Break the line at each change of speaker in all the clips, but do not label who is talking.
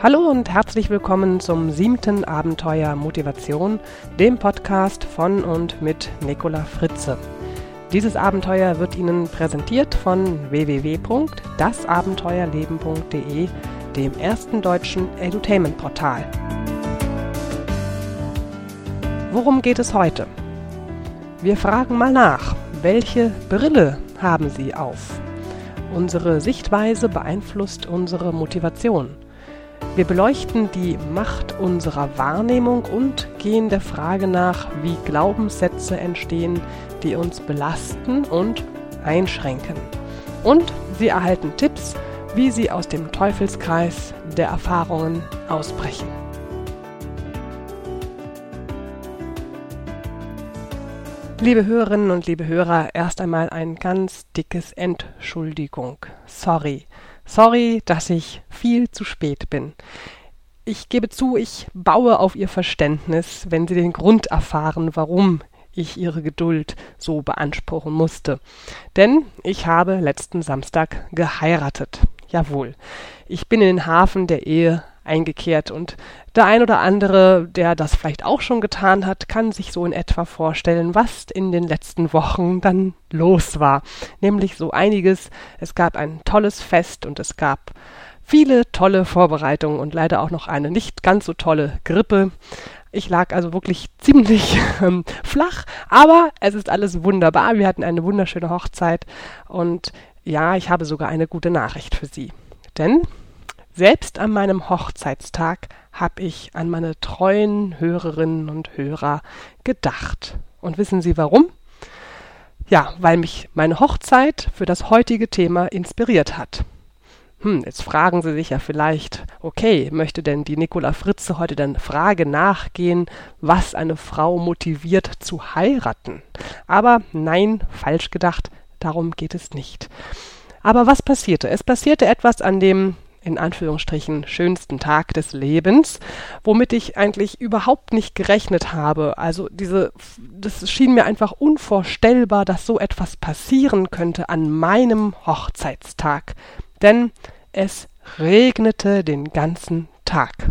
Hallo und herzlich willkommen zum siebten Abenteuer Motivation, dem Podcast von und mit Nicola Fritze. Dieses Abenteuer wird Ihnen präsentiert von www.dasabenteuerleben.de, dem ersten deutschen Edutainment-Portal. Worum geht es heute? Wir fragen mal nach, welche Brille haben Sie auf? Unsere Sichtweise beeinflusst unsere Motivation. Wir beleuchten die Macht unserer Wahrnehmung und gehen der Frage nach, wie Glaubenssätze entstehen, die uns belasten und einschränken. Und Sie erhalten Tipps, wie Sie aus dem Teufelskreis der Erfahrungen ausbrechen. Liebe Hörerinnen und liebe Hörer, erst einmal ein ganz dickes Entschuldigung. Sorry. Sorry, dass ich viel zu spät bin. Ich gebe zu, ich baue auf Ihr Verständnis, wenn Sie den Grund erfahren, warum ich Ihre Geduld so beanspruchen musste. Denn ich habe letzten Samstag geheiratet. Jawohl. Ich bin in den Hafen der Ehe eingekehrt und der ein oder andere, der das vielleicht auch schon getan hat, kann sich so in etwa vorstellen, was in den letzten Wochen dann los war. Nämlich so einiges. Es gab ein tolles Fest und es gab viele tolle Vorbereitungen und leider auch noch eine nicht ganz so tolle Grippe. Ich lag also wirklich ziemlich ähm, flach, aber es ist alles wunderbar. Wir hatten eine wunderschöne Hochzeit und ja, ich habe sogar eine gute Nachricht für Sie. Denn selbst an meinem Hochzeitstag habe ich an meine treuen Hörerinnen und Hörer gedacht. Und wissen Sie warum? Ja, weil mich meine Hochzeit für das heutige Thema inspiriert hat. Hm, jetzt fragen Sie sich ja vielleicht, okay, möchte denn die Nicola Fritze heute der Frage nachgehen, was eine Frau motiviert zu heiraten? Aber nein, falsch gedacht, darum geht es nicht. Aber was passierte? Es passierte etwas an dem in Anführungsstrichen schönsten Tag des Lebens, womit ich eigentlich überhaupt nicht gerechnet habe. Also diese, das schien mir einfach unvorstellbar, dass so etwas passieren könnte an meinem Hochzeitstag. Denn es regnete den ganzen Tag.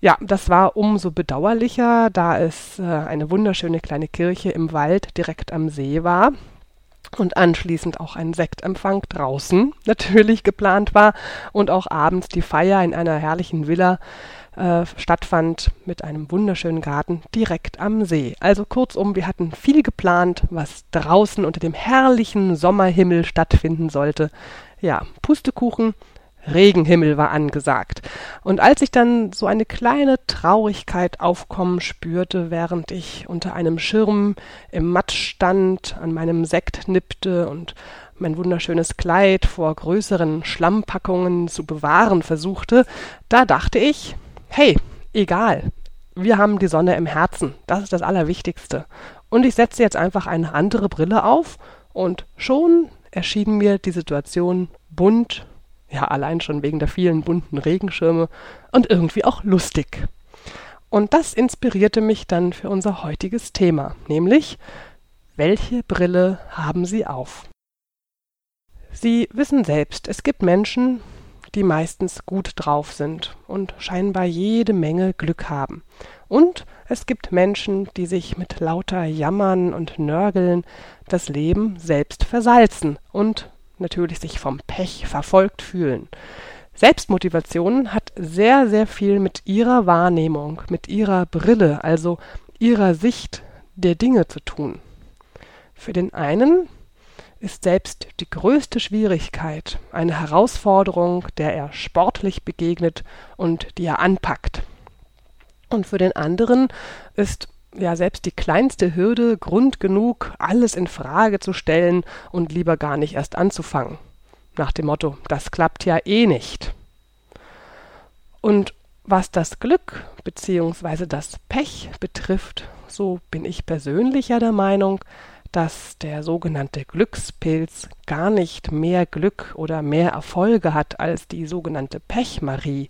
Ja, das war umso bedauerlicher, da es äh, eine wunderschöne kleine Kirche im Wald direkt am See war und anschließend auch ein Sektempfang draußen natürlich geplant war und auch abends die Feier in einer herrlichen Villa äh, stattfand mit einem wunderschönen Garten direkt am See. Also kurzum, wir hatten viel geplant, was draußen unter dem herrlichen Sommerhimmel stattfinden sollte. Ja, Pustekuchen, Regenhimmel war angesagt. Und als ich dann so eine kleine Traurigkeit aufkommen spürte, während ich unter einem Schirm im Matsch stand, an meinem Sekt nippte und mein wunderschönes Kleid vor größeren Schlammpackungen zu bewahren versuchte, da dachte ich, hey, egal, wir haben die Sonne im Herzen, das ist das Allerwichtigste. Und ich setze jetzt einfach eine andere Brille auf und schon erschien mir die Situation bunt ja, allein schon wegen der vielen bunten Regenschirme und irgendwie auch lustig. Und das inspirierte mich dann für unser heutiges Thema, nämlich welche Brille haben Sie auf? Sie wissen selbst, es gibt Menschen, die meistens gut drauf sind und scheinbar jede Menge Glück haben. Und es gibt Menschen, die sich mit lauter Jammern und Nörgeln das Leben selbst versalzen und natürlich sich vom Pech verfolgt fühlen. Selbstmotivation hat sehr, sehr viel mit ihrer Wahrnehmung, mit ihrer Brille, also ihrer Sicht der Dinge zu tun. Für den einen ist selbst die größte Schwierigkeit eine Herausforderung, der er sportlich begegnet und die er anpackt. Und für den anderen ist ja selbst die kleinste Hürde Grund genug, alles in Frage zu stellen und lieber gar nicht erst anzufangen. Nach dem Motto, das klappt ja eh nicht. Und was das Glück bzw. das Pech betrifft, so bin ich persönlich ja der Meinung, dass der sogenannte Glückspilz gar nicht mehr Glück oder mehr Erfolge hat als die sogenannte Pechmarie.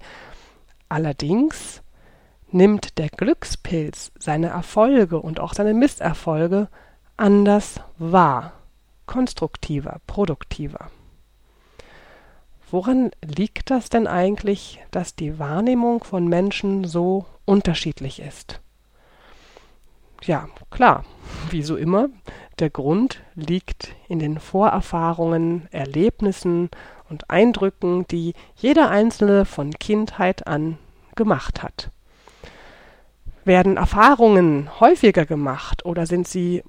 Allerdings nimmt der Glückspilz seine Erfolge und auch seine Misserfolge anders wahr, konstruktiver, produktiver. Woran liegt das denn eigentlich, dass die Wahrnehmung von Menschen so unterschiedlich ist? Ja, klar, wie so immer, der Grund liegt in den Vorerfahrungen, Erlebnissen und Eindrücken, die jeder Einzelne von Kindheit an gemacht hat. Werden Erfahrungen häufiger gemacht oder sind sie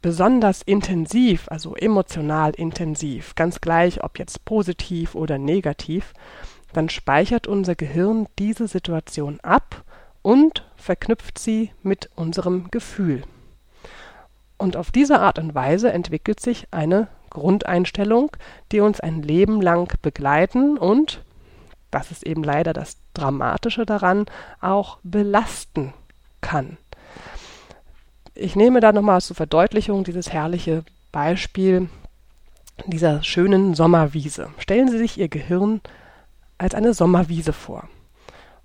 besonders intensiv, also emotional intensiv, ganz gleich, ob jetzt positiv oder negativ, dann speichert unser Gehirn diese Situation ab und verknüpft sie mit unserem Gefühl. Und auf diese Art und Weise entwickelt sich eine Grundeinstellung, die uns ein Leben lang begleiten und, das ist eben leider das Dramatische daran, auch belasten kann. Ich nehme da nochmal zur Verdeutlichung dieses herrliche Beispiel dieser schönen Sommerwiese. Stellen Sie sich Ihr Gehirn als eine Sommerwiese vor.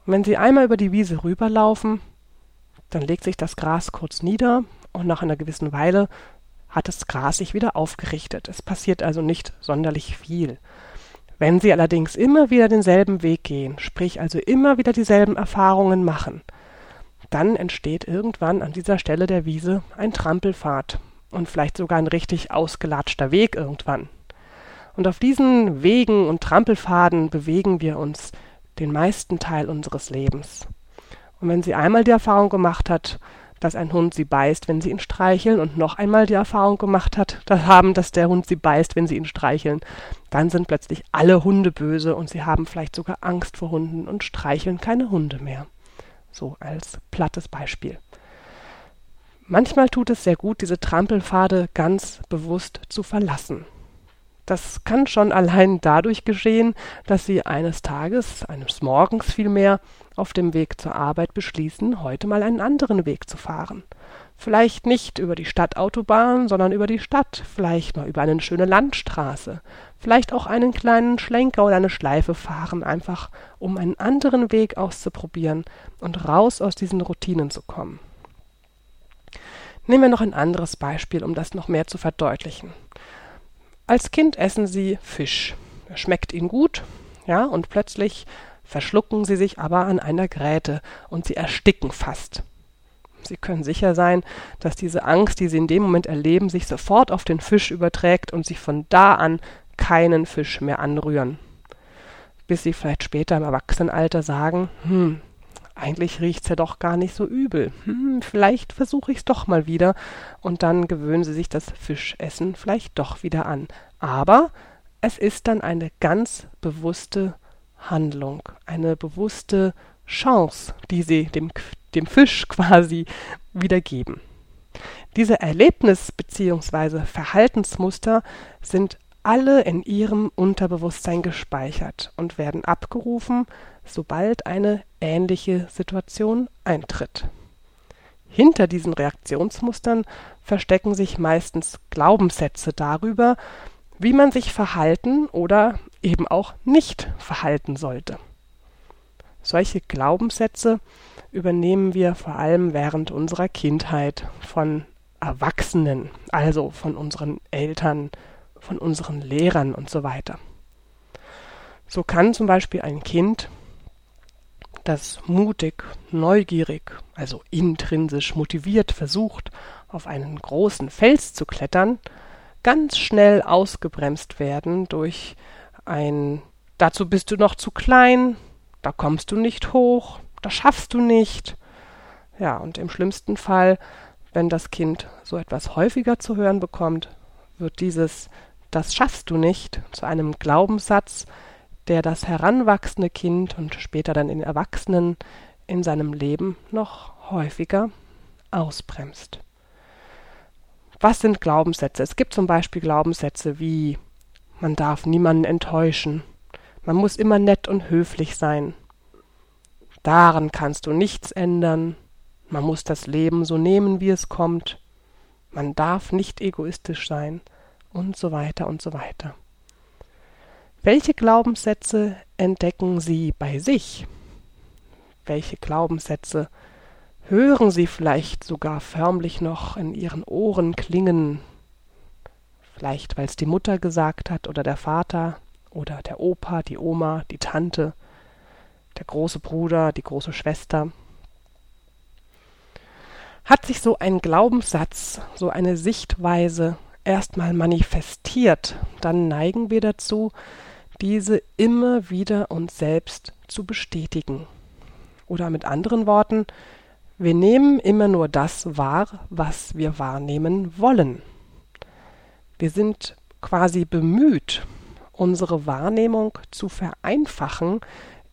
Und wenn Sie einmal über die Wiese rüberlaufen, dann legt sich das Gras kurz nieder und nach einer gewissen Weile hat das Gras sich wieder aufgerichtet. Es passiert also nicht sonderlich viel. Wenn Sie allerdings immer wieder denselben Weg gehen, sprich also immer wieder dieselben Erfahrungen machen, dann entsteht irgendwann an dieser Stelle der Wiese ein Trampelpfad und vielleicht sogar ein richtig ausgelatschter Weg irgendwann. Und auf diesen Wegen und Trampelpfaden bewegen wir uns den meisten Teil unseres Lebens. Und wenn sie einmal die Erfahrung gemacht hat, dass ein Hund sie beißt, wenn sie ihn streicheln, und noch einmal die Erfahrung gemacht hat, dass haben, dass der Hund sie beißt, wenn sie ihn streicheln, dann sind plötzlich alle Hunde böse und sie haben vielleicht sogar Angst vor Hunden und streicheln keine Hunde mehr. So als plattes Beispiel. Manchmal tut es sehr gut, diese Trampelpfade ganz bewusst zu verlassen. Das kann schon allein dadurch geschehen, dass Sie eines Tages, eines Morgens vielmehr, auf dem Weg zur Arbeit beschließen, heute mal einen anderen Weg zu fahren. Vielleicht nicht über die Stadtautobahn, sondern über die Stadt, vielleicht mal über eine schöne Landstraße, vielleicht auch einen kleinen Schlenker oder eine Schleife fahren, einfach um einen anderen Weg auszuprobieren und raus aus diesen Routinen zu kommen. Nehmen wir noch ein anderes Beispiel, um das noch mehr zu verdeutlichen. Als Kind essen sie Fisch. Er schmeckt ihnen gut, ja, und plötzlich verschlucken sie sich aber an einer Gräte und sie ersticken fast. Sie können sicher sein, dass diese Angst, die sie in dem Moment erleben, sich sofort auf den Fisch überträgt und sie von da an keinen Fisch mehr anrühren. Bis sie vielleicht später im Erwachsenenalter sagen, hm, eigentlich riecht's ja doch gar nicht so übel. Hm, vielleicht versuche ich's doch mal wieder. Und dann gewöhnen sie sich das Fischessen vielleicht doch wieder an. Aber es ist dann eine ganz bewusste Handlung, eine bewusste Chance, die sie dem, dem Fisch quasi wiedergeben. Diese Erlebnis- bzw. Verhaltensmuster sind alle in ihrem Unterbewusstsein gespeichert und werden abgerufen, sobald eine ähnliche Situation eintritt. Hinter diesen Reaktionsmustern verstecken sich meistens Glaubenssätze darüber, wie man sich verhalten oder eben auch nicht verhalten sollte. Solche Glaubenssätze übernehmen wir vor allem während unserer Kindheit von Erwachsenen, also von unseren Eltern, von unseren Lehrern und so weiter. So kann zum Beispiel ein Kind, das mutig, neugierig, also intrinsisch motiviert versucht, auf einen großen Fels zu klettern, ganz schnell ausgebremst werden durch ein Dazu bist du noch zu klein, da kommst du nicht hoch, das schaffst du nicht. Ja, und im schlimmsten Fall, wenn das Kind so etwas häufiger zu hören bekommt, wird dieses das schaffst du nicht zu einem Glaubenssatz, der das heranwachsende Kind und später dann den Erwachsenen in seinem Leben noch häufiger ausbremst. Was sind Glaubenssätze? Es gibt zum Beispiel Glaubenssätze wie man darf niemanden enttäuschen, man muss immer nett und höflich sein, daran kannst du nichts ändern, man muss das Leben so nehmen, wie es kommt, man darf nicht egoistisch sein, und so weiter und so weiter. Welche Glaubenssätze entdecken Sie bei sich? Welche Glaubenssätze hören Sie vielleicht sogar förmlich noch in Ihren Ohren klingen? Vielleicht weil es die Mutter gesagt hat oder der Vater oder der Opa, die Oma, die Tante, der große Bruder, die große Schwester. Hat sich so ein Glaubenssatz, so eine Sichtweise erstmal manifestiert, dann neigen wir dazu, diese immer wieder uns selbst zu bestätigen. Oder mit anderen Worten, wir nehmen immer nur das wahr, was wir wahrnehmen wollen. Wir sind quasi bemüht, unsere Wahrnehmung zu vereinfachen,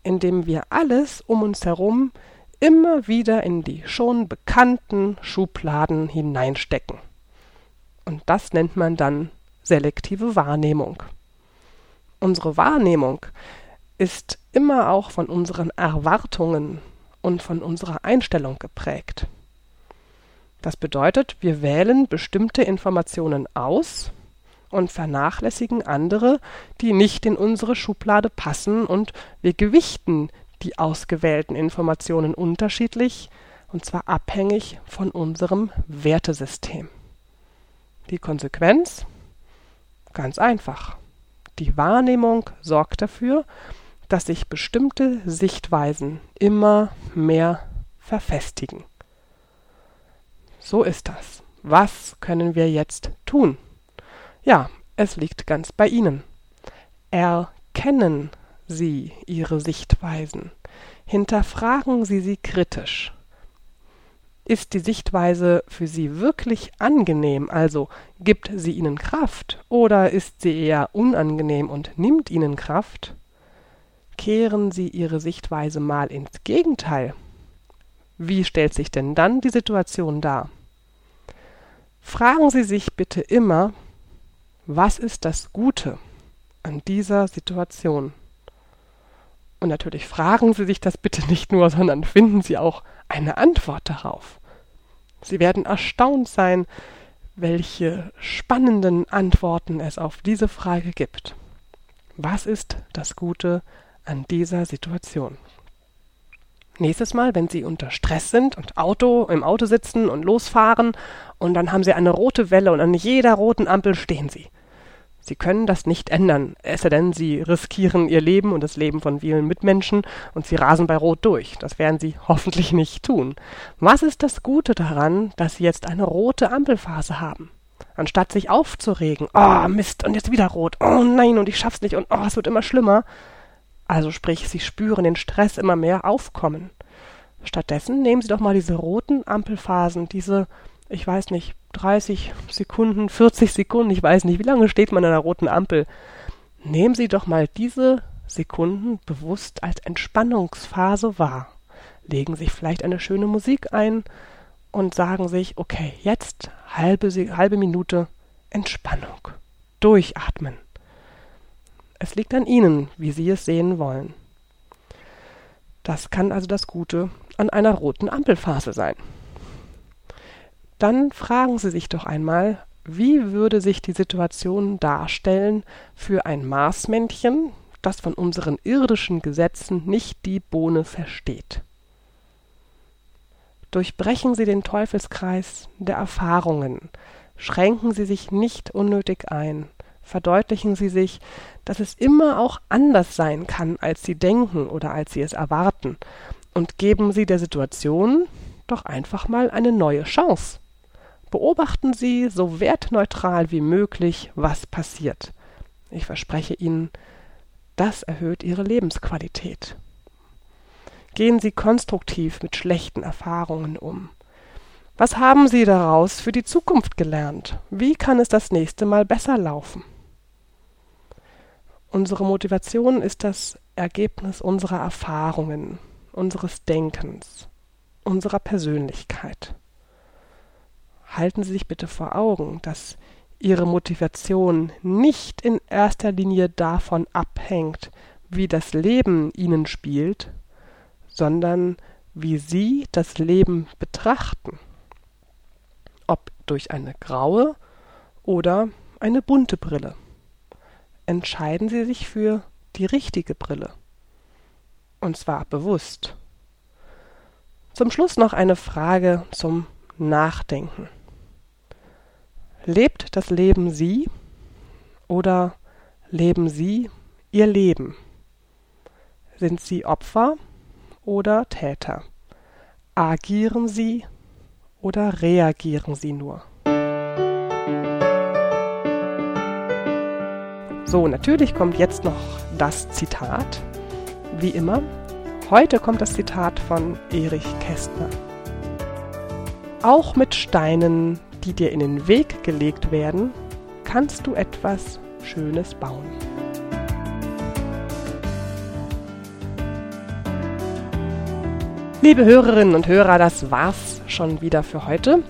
indem wir alles um uns herum immer wieder in die schon bekannten Schubladen hineinstecken. Und das nennt man dann selektive Wahrnehmung. Unsere Wahrnehmung ist immer auch von unseren Erwartungen und von unserer Einstellung geprägt. Das bedeutet, wir wählen bestimmte Informationen aus und vernachlässigen andere, die nicht in unsere Schublade passen, und wir gewichten die ausgewählten Informationen unterschiedlich, und zwar abhängig von unserem Wertesystem. Die Konsequenz? Ganz einfach. Die Wahrnehmung sorgt dafür, dass sich bestimmte Sichtweisen immer mehr verfestigen. So ist das. Was können wir jetzt tun? Ja, es liegt ganz bei Ihnen. Erkennen Sie Ihre Sichtweisen. Hinterfragen Sie sie kritisch. Ist die Sichtweise für Sie wirklich angenehm, also gibt sie Ihnen Kraft, oder ist sie eher unangenehm und nimmt Ihnen Kraft? Kehren Sie Ihre Sichtweise mal ins Gegenteil. Wie stellt sich denn dann die Situation dar? Fragen Sie sich bitte immer, was ist das Gute an dieser Situation? Und natürlich fragen Sie sich das bitte nicht nur, sondern finden Sie auch eine Antwort darauf. Sie werden erstaunt sein, welche spannenden Antworten es auf diese Frage gibt. Was ist das Gute an dieser Situation? Nächstes Mal, wenn Sie unter Stress sind und Auto im Auto sitzen und losfahren und dann haben Sie eine rote Welle und an jeder roten Ampel stehen Sie. Sie können das nicht ändern, es sei denn, Sie riskieren Ihr Leben und das Leben von vielen Mitmenschen und Sie rasen bei Rot durch. Das werden Sie hoffentlich nicht tun. Was ist das Gute daran, dass Sie jetzt eine rote Ampelphase haben? Anstatt sich aufzuregen, oh Mist, und jetzt wieder rot, oh nein, und ich schaff's nicht, und oh, es wird immer schlimmer. Also sprich, Sie spüren den Stress immer mehr aufkommen. Stattdessen nehmen Sie doch mal diese roten Ampelphasen, diese, ich weiß nicht, 30 Sekunden, 40 Sekunden, ich weiß nicht, wie lange steht man an einer roten Ampel. Nehmen Sie doch mal diese Sekunden bewusst als Entspannungsphase wahr. Legen sich vielleicht eine schöne Musik ein und sagen sich, okay, jetzt halbe, halbe Minute Entspannung. Durchatmen. Es liegt an Ihnen, wie Sie es sehen wollen. Das kann also das Gute an einer roten Ampelphase sein dann fragen Sie sich doch einmal, wie würde sich die Situation darstellen für ein Marsmännchen, das von unseren irdischen Gesetzen nicht die Bohne versteht. Durchbrechen Sie den Teufelskreis der Erfahrungen, schränken Sie sich nicht unnötig ein, verdeutlichen Sie sich, dass es immer auch anders sein kann, als Sie denken oder als Sie es erwarten, und geben Sie der Situation doch einfach mal eine neue Chance. Beobachten Sie so wertneutral wie möglich, was passiert. Ich verspreche Ihnen, das erhöht Ihre Lebensqualität. Gehen Sie konstruktiv mit schlechten Erfahrungen um. Was haben Sie daraus für die Zukunft gelernt? Wie kann es das nächste Mal besser laufen? Unsere Motivation ist das Ergebnis unserer Erfahrungen, unseres Denkens, unserer Persönlichkeit halten Sie sich bitte vor Augen, dass Ihre Motivation nicht in erster Linie davon abhängt, wie das Leben Ihnen spielt, sondern wie Sie das Leben betrachten. Ob durch eine graue oder eine bunte Brille. Entscheiden Sie sich für die richtige Brille. Und zwar bewusst. Zum Schluss noch eine Frage zum Nachdenken. Lebt das Leben Sie oder leben Sie Ihr Leben. Sind Sie Opfer oder Täter? Agieren Sie oder reagieren Sie nur? So, natürlich kommt jetzt noch das Zitat. Wie immer. Heute kommt das Zitat von Erich Kästner. Auch mit Steinen, die dir in den Weg gelegt werden, kannst du etwas Schönes bauen. Liebe Hörerinnen und Hörer, das war's schon wieder für heute.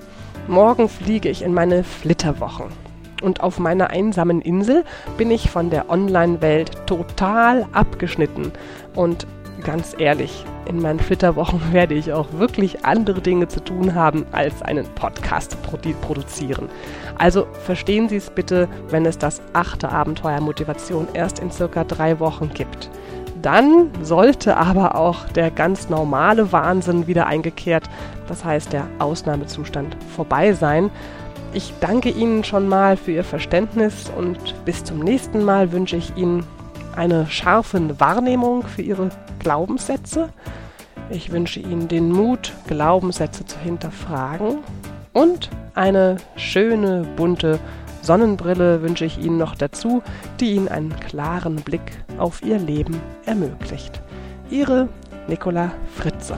Morgen fliege ich in meine Flitterwochen. Und auf meiner einsamen Insel bin ich von der Online-Welt total abgeschnitten. Und ganz ehrlich, in meinen Flitterwochen werde ich auch wirklich andere Dinge zu tun haben, als einen Podcast produzieren. Also verstehen Sie es bitte, wenn es das achte Abenteuer Motivation erst in circa drei Wochen gibt. Dann sollte aber auch der ganz normale Wahnsinn wieder eingekehrt, das heißt der Ausnahmezustand, vorbei sein. Ich danke Ihnen schon mal für Ihr Verständnis und bis zum nächsten Mal wünsche ich Ihnen eine scharfe Wahrnehmung für Ihre Glaubenssätze. Ich wünsche Ihnen den Mut, Glaubenssätze zu hinterfragen und eine schöne, bunte Sonnenbrille wünsche ich Ihnen noch dazu, die Ihnen einen klaren Blick auf Ihr Leben ermöglicht. Ihre Nicola Fritze.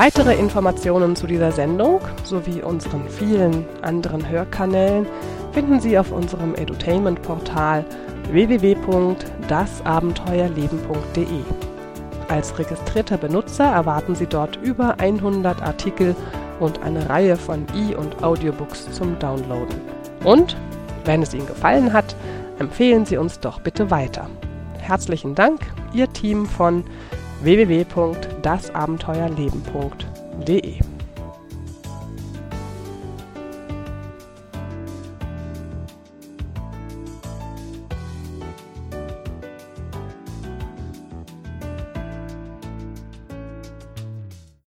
Weitere Informationen zu dieser Sendung sowie unseren vielen anderen Hörkanälen finden Sie auf unserem Edutainment-Portal www.dasabenteuerleben.de. Als registrierter Benutzer erwarten Sie dort über 100 Artikel und eine Reihe von E- und Audiobooks zum Downloaden. Und, wenn es Ihnen gefallen hat, empfehlen Sie uns doch bitte weiter. Herzlichen Dank, Ihr Team von www.dasabenteuerleben.de